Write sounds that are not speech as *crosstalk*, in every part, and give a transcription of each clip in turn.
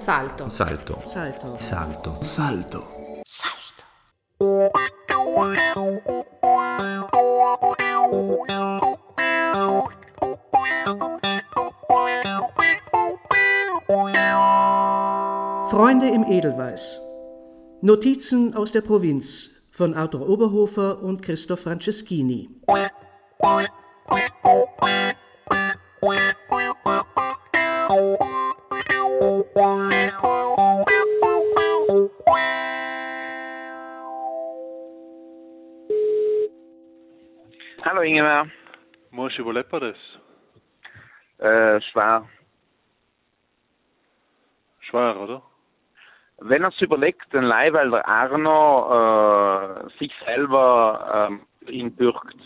Salto. Salto. Salto. Salto. Salto. Salto. Freunde im Edelweiß. Notizen aus der Provinz von Arthur Oberhofer und Christoph Franceschini. Hallo Ingemar. Mosche, wo lebt das? Äh, schwer. Schwer, oder? Wenn er es überlegt, den Leihwälder Arno äh, sich selber ähm, ihn bürgt.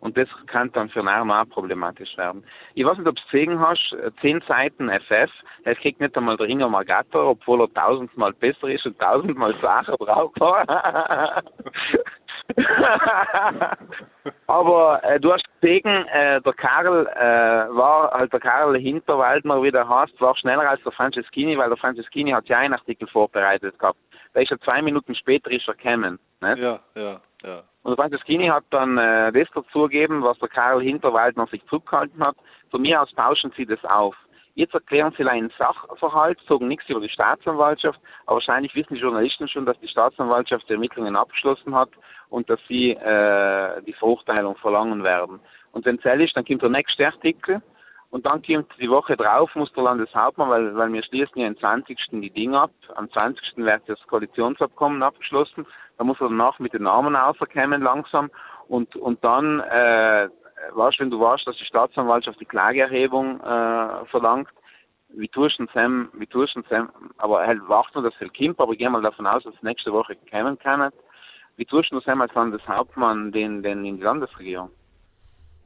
Und das kann dann für einen Arno auch problematisch werden. Ich weiß nicht, ob du es gesehen hast, äh, zehn Seiten FF, es kriegt nicht einmal der Ingo Margato, obwohl er tausendmal besser ist und tausendmal Sachen braucht. *laughs* *laughs* Aber äh, du hast gesehen, äh, der Karl äh, war halt der Karl Hinterwaldner, wie der heißt, war schneller als der Franceschini, weil der Franceschini hat ja einen Artikel vorbereitet gehabt. Der ist ja zwei Minuten später ist er gekommen. Nicht? Ja, ja, ja. Und der Franceschini hat dann äh, das dazugegeben, was der Karl Hinterwaldner sich zurückgehalten hat. Von mir aus tauschen sie das auf. Jetzt erklären sie einen Sachverhalt, sagen nichts über die Staatsanwaltschaft, aber wahrscheinlich wissen die Journalisten schon, dass die Staatsanwaltschaft die Ermittlungen abgeschlossen hat und dass sie äh, die Verurteilung verlangen werden. Und wenn es ist, dann kommt der nächste Artikel und dann kommt die Woche drauf, muss der Landeshauptmann, weil, weil wir schließen ja am 20. die Dinge ab, am 20. wird das Koalitionsabkommen abgeschlossen, da muss er danach mit den Namen rauskommen langsam und, und dann äh, weißt, wenn du weißt, dass die Staatsanwaltschaft die Klageerhebung äh, verlangt, wie tust du Sam, wie tust du Sam, aber halt warten, dass er kommt, aber ich gehe mal davon aus, dass nächste Woche kommen kann. Wie tust du Sam als Landeshauptmann den, den in die Landesregierung?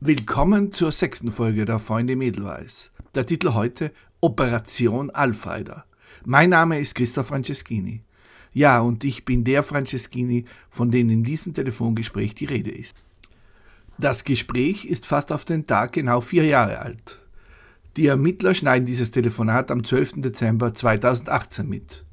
Willkommen zur sechsten Folge der Freunde Edelweiß. Der Titel heute Operation Alfreider. Mein Name ist Christoph Franceschini. Ja, und ich bin der Franceschini, von dem in diesem Telefongespräch die Rede ist. Das Gespräch ist fast auf den Tag genau vier Jahre alt. Die Ermittler schneiden dieses Telefonat am 12. Dezember 2018 mit.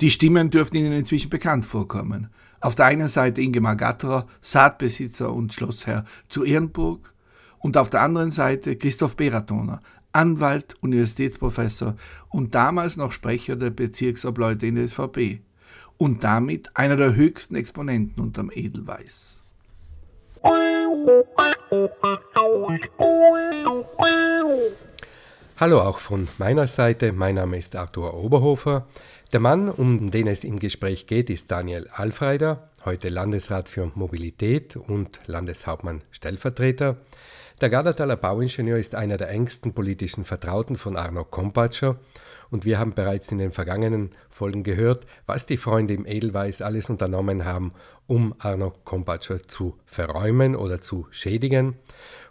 Die Stimmen dürften Ihnen inzwischen bekannt vorkommen. Auf der einen Seite Ingemar Gatterer, Saatbesitzer und Schlossherr zu Ehrenburg, und auf der anderen Seite Christoph Beratoner, Anwalt, Universitätsprofessor und damals noch Sprecher der Bezirksobleute in der SVP und damit einer der höchsten Exponenten unterm Edelweiß. Hallo auch von meiner Seite, mein Name ist Arthur Oberhofer. Der Mann, um den es im Gespräch geht, ist Daniel Alfreider, heute Landesrat für Mobilität und Landeshauptmann Stellvertreter. Der Gardertaler Bauingenieur ist einer der engsten politischen Vertrauten von Arno Kompatscher und wir haben bereits in den vergangenen Folgen gehört, was die Freunde im Edelweiß alles unternommen haben, um Arno Kompatscher zu verräumen oder zu schädigen.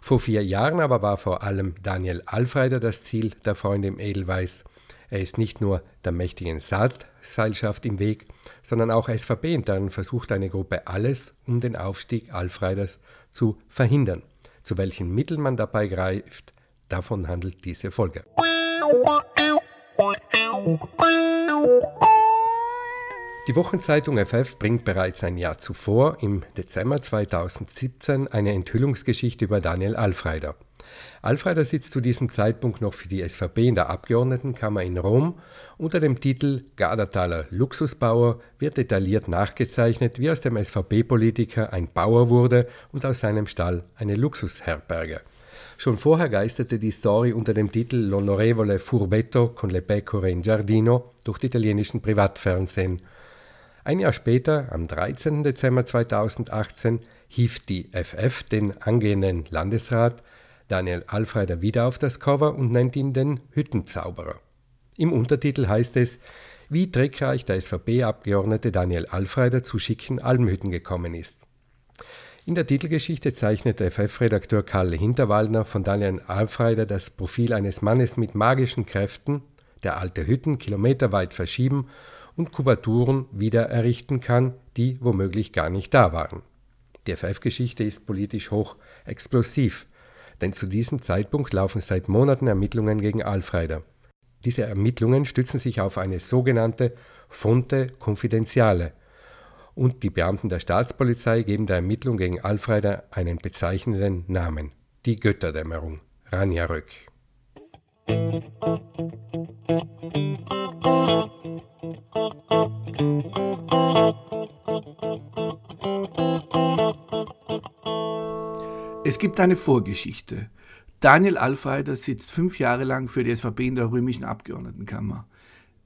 Vor vier Jahren aber war vor allem Daniel Alfreider das Ziel der Freunde im Edelweiß. Er ist nicht nur der mächtigen Saatseilschaft im Weg, sondern auch SVP-intern versucht eine Gruppe alles, um den Aufstieg Alfreiders zu verhindern. Zu welchen Mitteln man dabei greift, davon handelt diese Folge. Die Wochenzeitung FF bringt bereits ein Jahr zuvor, im Dezember 2017, eine Enthüllungsgeschichte über Daniel Alfreider. Alfreider sitzt zu diesem Zeitpunkt noch für die SVP in der Abgeordnetenkammer in Rom. Unter dem Titel Gardertaler Luxusbauer wird detailliert nachgezeichnet, wie aus dem SVP-Politiker ein Bauer wurde und aus seinem Stall eine Luxusherberge. Schon vorher geisterte die Story unter dem Titel L'onorevole Furbetto con le pecore in giardino durch die italienischen Privatfernsehen. Ein Jahr später, am 13. Dezember 2018, hieft die FF den angehenden Landesrat Daniel Alfreider wieder auf das Cover und nennt ihn den Hüttenzauberer. Im Untertitel heißt es, wie trickreich der SVP-Abgeordnete Daniel Alfreider zu schicken Almhütten gekommen ist. In der Titelgeschichte zeichnet FF-Redakteur Karl Hinterwaldner von Daniel Alfreider das Profil eines Mannes mit magischen Kräften, der alte Hütten kilometerweit verschieben und Kubaturen wieder errichten kann, die womöglich gar nicht da waren. Die FF-Geschichte ist politisch hoch explosiv, denn zu diesem Zeitpunkt laufen seit Monaten Ermittlungen gegen Alfreider. Diese Ermittlungen stützen sich auf eine sogenannte Fonte Confidenziale und die Beamten der Staatspolizei geben der Ermittlung gegen Alfreider einen bezeichnenden Namen: die Götterdämmerung, Ranjarök. Es gibt eine Vorgeschichte. Daniel Alfreider sitzt fünf Jahre lang für die SVP in der römischen Abgeordnetenkammer.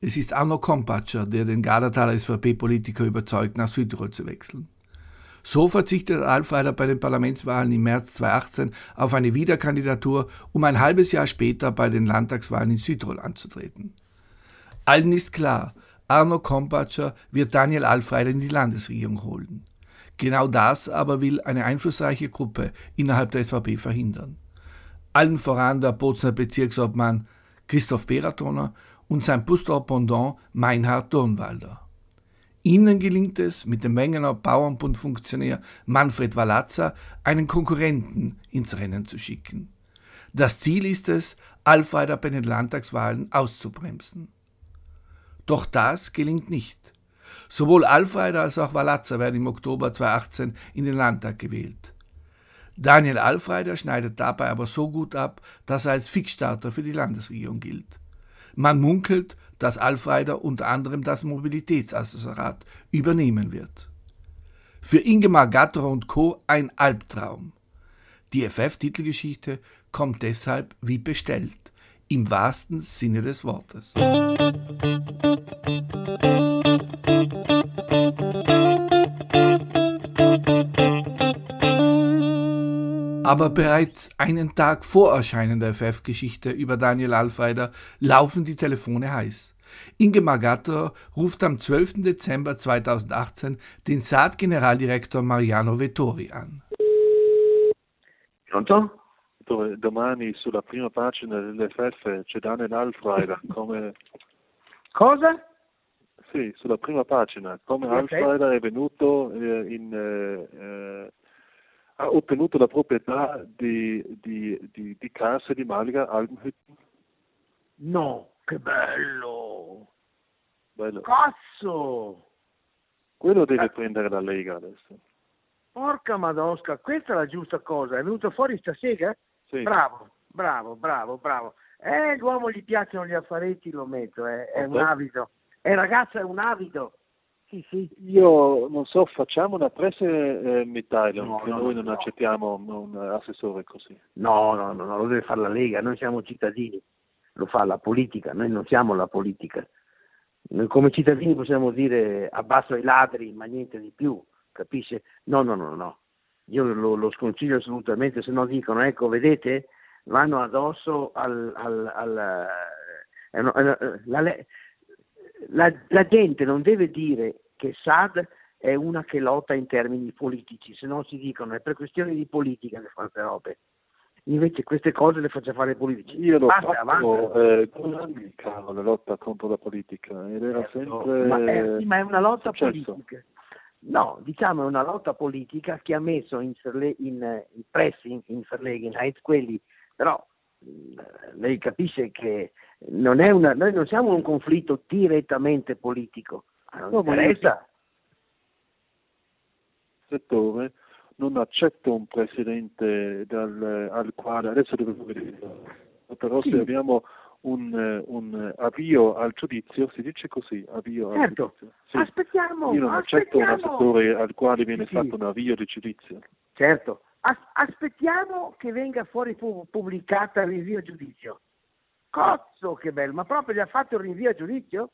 Es ist Arno Kompatscher, der den Gardertaler SVP-Politiker überzeugt, nach Südtirol zu wechseln. So verzichtet Alfreider bei den Parlamentswahlen im März 2018 auf eine Wiederkandidatur, um ein halbes Jahr später bei den Landtagswahlen in Südtirol anzutreten. Allen ist klar, Arno Kompatscher wird Daniel Alfreider in die Landesregierung holen. Genau das aber will eine einflussreiche Gruppe innerhalb der SVP verhindern. Allen voran der Bozner Bezirksobmann Christoph Beratoner und sein Bustor-Pendant Meinhard Dornwalder. Ihnen gelingt es, mit dem Mengener Bauernbundfunktionär Manfred Walazza einen Konkurrenten ins Rennen zu schicken. Das Ziel ist es, Alfreider bei den Landtagswahlen auszubremsen. Doch das gelingt nicht. Sowohl Alfreider als auch Walazza werden im Oktober 2018 in den Landtag gewählt. Daniel Alfreider schneidet dabei aber so gut ab, dass er als Fixstarter für die Landesregierung gilt. Man munkelt, dass Alfreider unter anderem das Mobilitätsassessorat übernehmen wird. Für Ingemar Gatterer und Co. ein Albtraum. Die FF-Titelgeschichte kommt deshalb wie bestellt, im wahrsten Sinne des Wortes. Aber bereits einen Tag vor Erscheinen der FF-Geschichte über Daniel Alfreider laufen die Telefone heiß. Inge Magato ruft am 12. Dezember 2018 den Saat-Generaldirektor Mariano Vettori an. Pronto? Domani sulla prima pagina dell'FF c'è Daniel Alfreider come... Cosa? Sì, sulla prima pagina, come okay. Alfreider è venuto eh, in... Eh, ha ottenuto la proprietà di, di, di, di case di Malaga, Albenhütten. No, che bello! bello. Cazzo! Quello deve eh. prendere la Lega adesso. Porca madosca, questa è la giusta cosa. È venuto fuori stasera? Sì. Bravo, bravo, bravo, bravo. Eh, l'uomo gli piacciono gli affaretti, lo metto, eh. è un avido. Eh, ragazza, è un avido. Sì, sì. Io non so, facciamo una press-mitteilung, No, che no, noi no, non no. accettiamo un assessore così. No, no, no, no, lo deve fare la Lega, noi siamo cittadini, lo fa la politica, noi non siamo la politica. Noi come cittadini possiamo dire abbasso ai ladri, ma niente di più, capisce? No, no, no, no. Io lo, lo sconsiglio assolutamente, se no dicono, ecco, vedete, vanno addosso al... al, al eh, no, eh, la, la- la gente non deve dire che Sad è una che lotta in termini politici, se no si dicono è per questioni di politica che fa queste robe. Invece queste cose le faccia fare i politici. Io l'ho Basta, fatto eh, con anni, caro, la lotta contro la politica ed era sempre... ma, è, sì, ma è una lotta successo. politica. No, diciamo è una lotta politica che ha messo in, Verle- in, eh, in press, in, Verlegenheit quelli, però lei capisce che non è una, noi non siamo in un conflitto direttamente politico, non No, ma io interessa. settore non accetto un presidente dal, al quale adesso devo vedere però Sì. se abbiamo un, un avvio al giudizio si dice così avvio Certo. al giudizio Sì. Aspettiamo, io non accetto un assessore al quale viene sì. fatto un avvio di giudizio Certo, As- aspettiamo che venga fuori pu- pubblicata il rinvio a giudizio. Cozzo che bello, ma proprio gli ha fatto il rinvio a giudizio?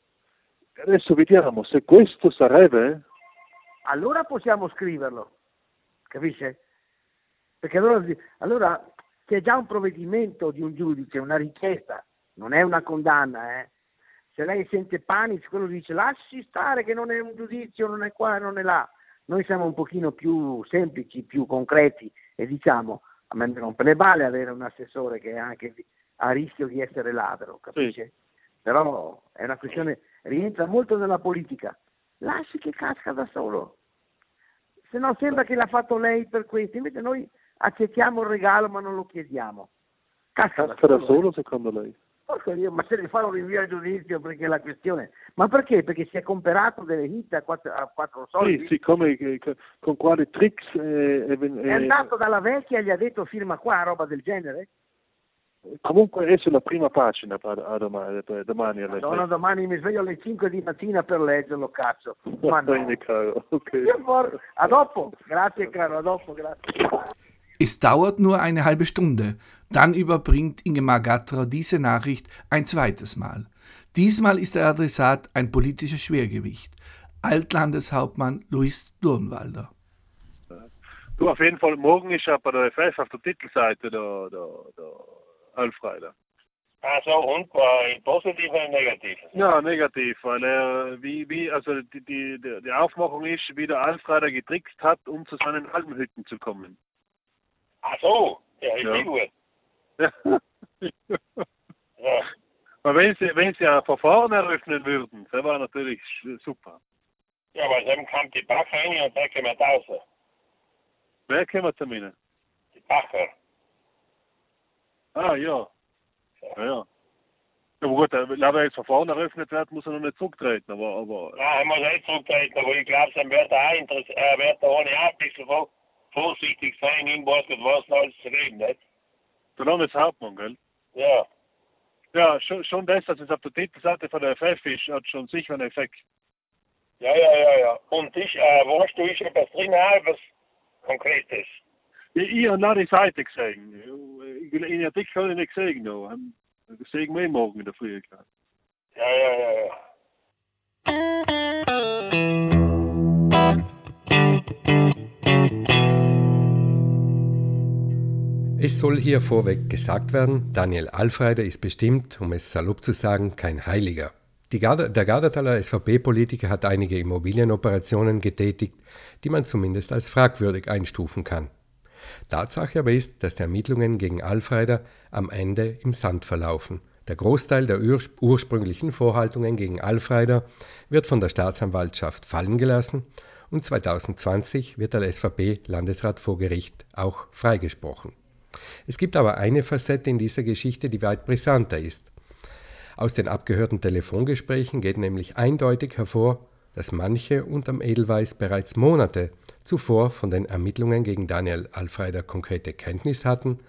Adesso vediamo se questo sarebbe Allora possiamo scriverlo, capisce? Perché allora, allora c'è già un provvedimento di un giudice, una richiesta, non è una condanna, eh. Se lei sente panico, quello dice lasci stare che non è un giudizio, non è qua, non è là. Noi siamo un pochino più semplici, più concreti e diciamo, a me mi rompe le balle avere un assessore che è anche a rischio di essere ladro, capisce? Però è una questione, rientra molto nella politica. Lasci che casca da solo. Se no sembra che l'ha fatto lei per questo, invece noi accettiamo il regalo ma non lo chiediamo. Casca, casca da eh. solo secondo lei Porca Dio, ma se ne fa un rinvio a giudizio perché la questione... Ma perché? Perché si è comperato delle hit a quattro, a quattro soldi? Sì, siccome eh, co- con quali tricks eh, È eh, andato dalla vecchia e gli ha detto firma qua, roba del genere? Comunque è sulla prima pagina a, domani, a domani alle Madonna, domani mi sveglio alle 5 di mattina per leggerlo, cazzo. *laughs* Ma no. caro. Ok. Io for- A dopo, grazie caro, a dopo, grazie. Es dauert nur eine halbe Stunde. Dann überbringt Ingemar Gatterer diese Nachricht ein zweites Mal. Diesmal ist der Adressat ein politisches Schwergewicht. Altlandeshauptmann Luis Durnwalder. Du, auf jeden Fall, morgen ist er bei der FF auf der Titelseite der, der, der Alfreider. Also und war positiv oder negativ? Ja, negativ, weil er, wie, wie, also die, die, die Aufmachung ist, wie der Alfreider getrickst hat, um zu seinen Alpenhütten zu kommen. Ach so, ja, ist Ja. gut. Ja. Ja. Aber wenn sie, wenn sie ein Verfahren eröffnen würden, das wäre natürlich super. ja, aber dann kommt die Bacher rein und dann kommen wir draußen. Wer kommt zu mir? Die Bacher. Ah, ja. Ja, ja. Ja, aber gut, äh, wenn er jetzt Verfahren eröffnet wird, muss er noch nicht zurücktreten, aber, aber Nein, er muss nicht zurücktreten, aber ich glaube, dann wird er auch interessiert, er wird da ohne auch ein bisschen vor- vorsichtig sein, ihm weiß Gott was alles zu reden, nicht? der Landeshauptmann, gell? Ja. Ja, schon, schon das, dass es auf der Titelseite von der FF ist, hat schon sicher einen Effekt. Ja, ja, ja, ja. Und ich, äh, weißt du, ist etwas drin, auch was Konkretes? Ich, ich habe noch die Seite gesehen. Ich, in den Artikel habe ich nicht gesehen. Noch. Ähm, Das sehen wir morgen in der Früh. Ja, ja, ja, ja. Es soll hier vorweg gesagt werden, Daniel Alfreider ist bestimmt, um es salopp zu sagen, kein Heiliger. Die Garda, der Gardertaler SVP-Politiker hat einige Immobilienoperationen getätigt, die man zumindest als fragwürdig einstufen kann. Tatsache aber ist, dass die Ermittlungen gegen Alfreider am Ende im Sand verlaufen. Der Großteil der ur ursprünglichen Vorhaltungen gegen Alfreider wird von der Staatsanwaltschaft fallen gelassen und 2020 wird der SVP-Landesrat vor Gericht auch freigesprochen. Es gibt aber eine Facette in dieser Geschichte, die weit brisanter ist. Aus den abgehörten Telefongesprächen geht nämlich eindeutig hervor, dass manche unterm Edelweiß bereits Monate zuvor von den Ermittlungen gegen Daniel Alfreider konkrete Kenntnis hatten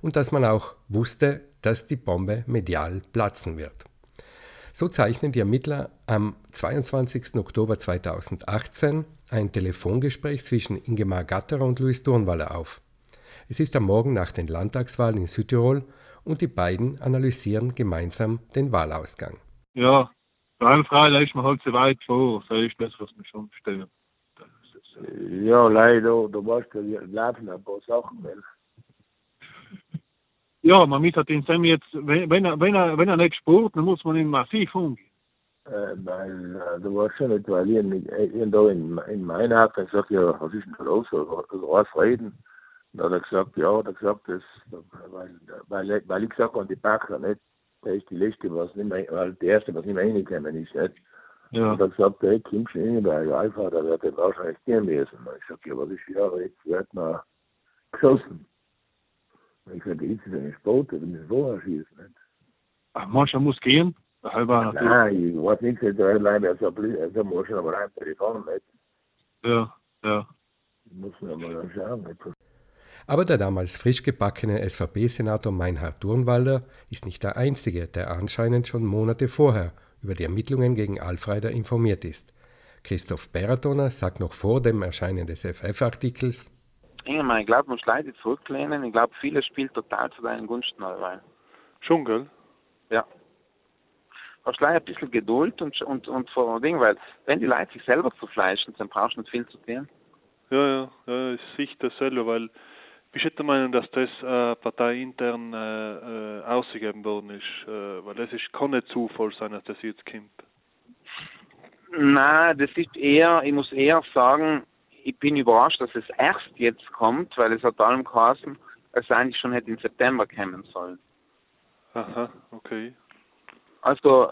und dass man auch wusste, dass die Bombe medial platzen wird. So zeichnen die Ermittler am 22. Oktober 2018 ein Telefongespräch zwischen Ingemar Gatterer und Luis Durnwalder auf. Es ist am Morgen nach den Landtagswahlen in Südtirol und die beiden analysieren gemeinsam den Wahlausgang. Ja, bei Alfreider ist man halt zu weit vor. So ist das, was mich schon äh, Ja, leider, da weißt du, laufen ein paar Sachen, weil Ja, man muss den Sam jetzt, wenn, wenn, er, wenn, er, wenn er nicht spurt, dann muss man ihn massiv umgehen. äh, weil äh, du weißt schon nicht, weil ich, in, ich da in, in meiner Art gesagt, ja, was ist denn da los? Was reden? Da hat er gesagt, ja, hat er gesagt, das, weil, weil, weil ich gesagt habe, die Backer nicht, der ist die letzte, was nicht mehr, weil die erste, was nicht mehr reingekommen ist, nicht? Ja. Und er gesagt, hey, kommst du rein, weil Alpha, da wird er wahrscheinlich gehen müssen. Und ich sag, ja, was ist ja, jetzt wird man geschossen. Und ich sage, jetzt ist ein Sport, da müssen wir vorher schießen, nicht? Ach, mancher muss gehen. Der halber natürlich. Nein, ich weiß nicht, der allein so blöd ist, da muss ich aber rein Telefon nicht. Ja, ja. Muss man mal dann schauen. Nicht? Aber der damals frisch gebackene SVP-Senator Meinhard Durnwalder ist nicht der Einzige, der anscheinend schon Monate vorher über die Ermittlungen gegen Alfreider informiert ist. Christoph Beratoner sagt noch vor dem Erscheinen des FF-Artikels, ich glaube, man muss leider zurücklehnen. Ich glaube, vieles spielt total zu deinen Gunsten allweil. Schon, gell? Ja. Hast leider ein bisschen Geduld und, und, und vor Ding, weil wenn die Leute sich selber zerfleischen, dann brauchst du nicht viel zu tun. Ja, ja, ja, ich sehe das selber, weil bist du der Meinung, dass das äh, parteiintern äh, äh, ausgegeben worden ist? Äh, weil das ist, kann nicht Zufall sein, dass das jetzt kommt. Nein, das ist eher, ich muss eher sagen, ich bin überrascht, dass es erst jetzt kommt, weil es hat allem geheißen, es eigentlich schon hätte im September kommen sollen. Aha, okay. Also,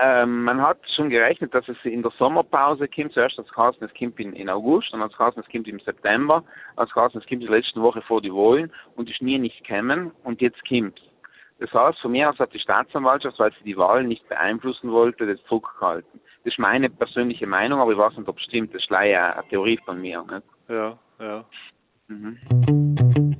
ähm, man hat schon gerechnet, dass es in der Sommerpause kommt. Zuerst als geheißen, es kommt in, in August, dann als geheißen, es kommt im September, als geheißen, es kommt die letzte Woche vor die Wahlen und ist nie nicht gekommen und jetzt kommt Das heißt, von mir aus hat die Staatsanwaltschaft, weil sie die Wahlen nicht beeinflussen wollte, das zurückgehalten. Das ist meine persönliche Meinung, aber ich weiß nicht, ob es stimmt. Das ist leider eine Theorie von mir. Nicht? Ja, ja. Mhm.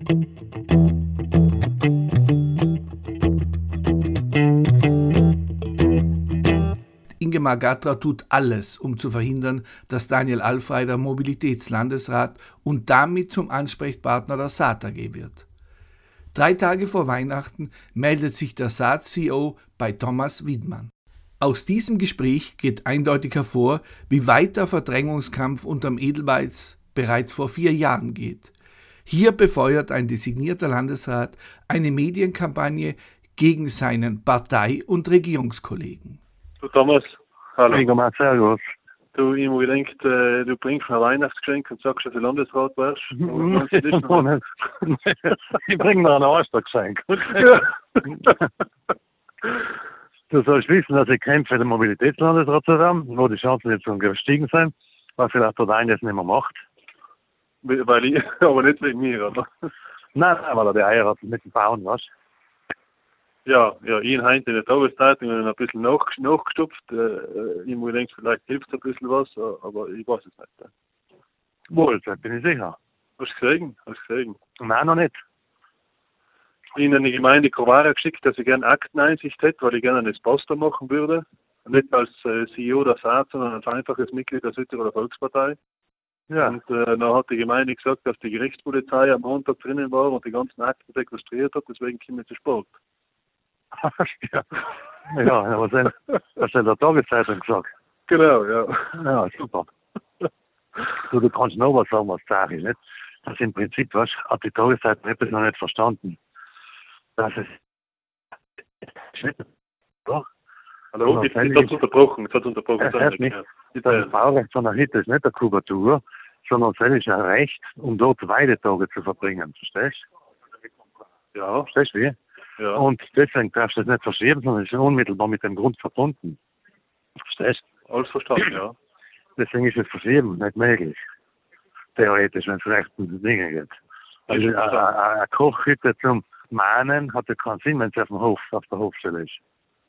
Ingemar Gatra tut alles, um zu verhindern, dass Daniel Alfreider Mobilitätslandesrat und damit zum Ansprechpartner der Saat AG wird. Drei Tage vor Weihnachten meldet sich der Saat-CEO bei Thomas Wiedmann. Aus diesem Gespräch geht eindeutig hervor, wie weit der Verdrängungskampf unterm Edelweiß bereits vor vier Jahren geht. Hier befeuert ein designierter Landesrat eine Medienkampagne gegen seinen Partei- und Regierungskollegen. Thomas, hallo. Ingemar, servus. Du, ich habe gedacht, äh, du bringst mir ein Weihnachtsgeschenk und sagst, dass du Landesrat wärst. *laughs* ich bringe noch ein Ostergeschenk. *laughs* du sollst wissen, dass ich kämpfe, den Mobilitätslandesrat zu werden, wo die Chancen jetzt schon gestiegen sind, was vielleicht der eines nicht mehr macht. Weil ich, *laughs* aber nicht wegen mir, oder? Nein, nein, weil er die Eier hat mit dem Bauen, weißt Ja, ja, ich in Heint in der Tageszeitung ein bisschen nach, nachgestopft. Äh, äh ich muss denken, vielleicht hilft es ein bisschen was, äh, aber ich weiß es nicht. Wohl, das bin ich sicher. Hast du gesehen? Hast du gesehen? Nein, noch nicht. In eine Gemeinde Kovara geschickt, dass ich gerne Akteneinsicht hätte, weil ich gerne einen Poster machen würde. Nicht als äh, CEO der Saat, sondern als einfaches Mitglied der Südtiroler Volkspartei. Ja. Und äh, dann hat die Gemeinde gesagt, dass die Gerichtspolizei am Montag drinnen war und die ganzen Akten sequestriert hat, deswegen kommen wir zu Sport. Ja. ja, aber das hat in der Tageszeitung gesagt. Genau, ja. Ja, super. Du, du kannst noch was sagen, was sage ich, nicht? Das im Prinzip, was, hat die Tageszeitung etwas noch nicht verstanden. Das ist, doch. Hallo, jetzt, jetzt hat es unterbrochen, jetzt hat es unterbrochen. Es heißt nicht, das Baurecht von der Hütte ist nicht der Kubatur, sondern es ist ein Recht, um dort Weidetage zu verbringen, verstehst du? Ja. Verstehst du wie? Ja. Und deswegen darfst du das nicht verschieben, sondern es ist unmittelbar mit dem Grund verbunden. Verstehst du? Alles verstanden, ja. *clears throat* Deswegen ist es verschieben nicht möglich. Theoretisch, wenn es rechten Dinge geht. Also eine Kochhütte zum Mahnen hat ja keinen Sinn, wenn es auf dem Hof, auf der Hofstelle ist.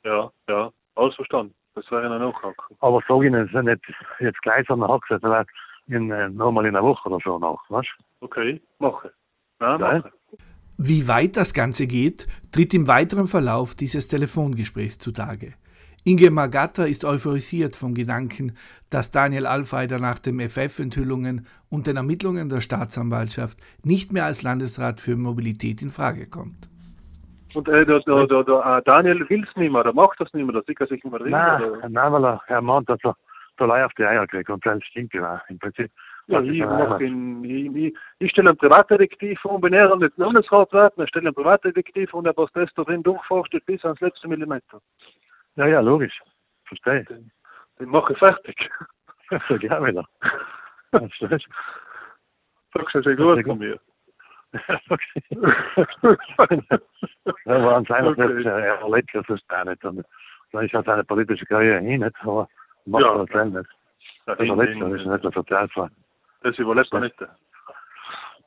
Ja, ja, alles verstanden. Das wäre eine Nachhaken. Aber sag Ihnen, es ist nicht jetzt gleich, sondern Hackset, vielleicht in, äh, nochmal in einer Woche oder so nach, weißt Okay, mache. Ja, mache. Wie weit das Ganze geht, tritt im weiteren Verlauf dieses Telefongesprächs zutage. Inge Magatta ist euphorisiert vom Gedanken, dass Daniel Alfeider nach den FF-Enthüllungen und den Ermittlungen der Staatsanwaltschaft nicht mehr als Landesrat für Mobilität in Frage kommt. Und äh, der, der, der, der Daniel will es nicht mehr, der macht das nicht mehr, der sieht sich nicht mehr drin. Nein, nein, weil er, er meint, dass er da auf die Eier kriegt und das stimmt ja im Prinzip. Ja, ich, mach in, ich, ich, ich stelle einen Privatdetektiv vor, wenn er nicht Landesrat wird, dann stelle einen Privatdetektiv vor und der Prozess darin durchforstet bis ans letzte Millimeter. Ja, ja, logisch. Verstehe. Den, den mache ich fertig. So gerne wieder. Verstehst du? Sagst du sehr gut von mir. *laughs* okay. ja, war anscheinend *laughs* okay. nicht, er erlebt das ist gar nicht. Und ist halt seine politische Karriere hin, nicht, aber macht ja. das nicht. Das überlebt er, ist nicht der Sozialfall. Das überlebt er nicht.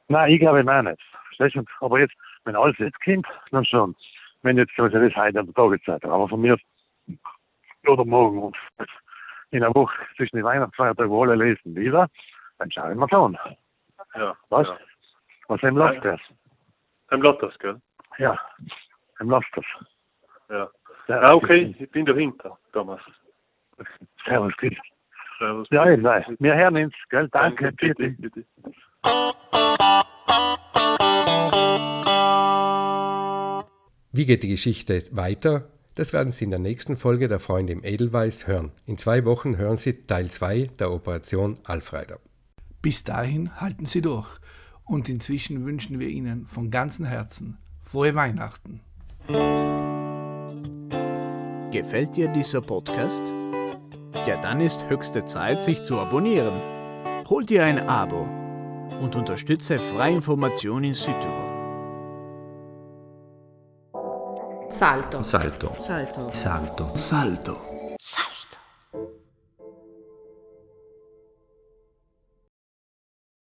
Nein, ich glaube mir nicht. Verstehst du? Aber jetzt, wenn alles jetzt kommt, dann schon. Wenn jetzt, also das heute an der Tageszeitung, aber von mir oder morgen und in der Woche zwischen den Weihnachtsfeiertagen, wo alle lesen, wieder, dann schaue ich mal an. Ja. Was? Ja. Was im läuft das? Im läuft das, gell? Ja, im läuft das. Ja. Ja, ah, okay, ich bin dahinter, Thomas. Servus, Chris. Servus. Ja, ich weiß. Wir hören uns, gell? Danke, Danke bitte, bitte. Wie geht die Geschichte weiter? Das werden Sie in der nächsten Folge der Freunde im Edelweiß hören. In zwei Wochen hören Sie Teil 2 der Operation Alfreider. Bis dahin halten Sie durch und inzwischen wünschen wir Ihnen von ganzem Herzen frohe Weihnachten. Gefällt dir dieser Podcast? Ja, dann ist höchste Zeit, sich zu abonnieren. Hol dir ein Abo und unterstütze freie Information in Südtirol. Salto. Salto. Salto. Salto. Salto. Salto.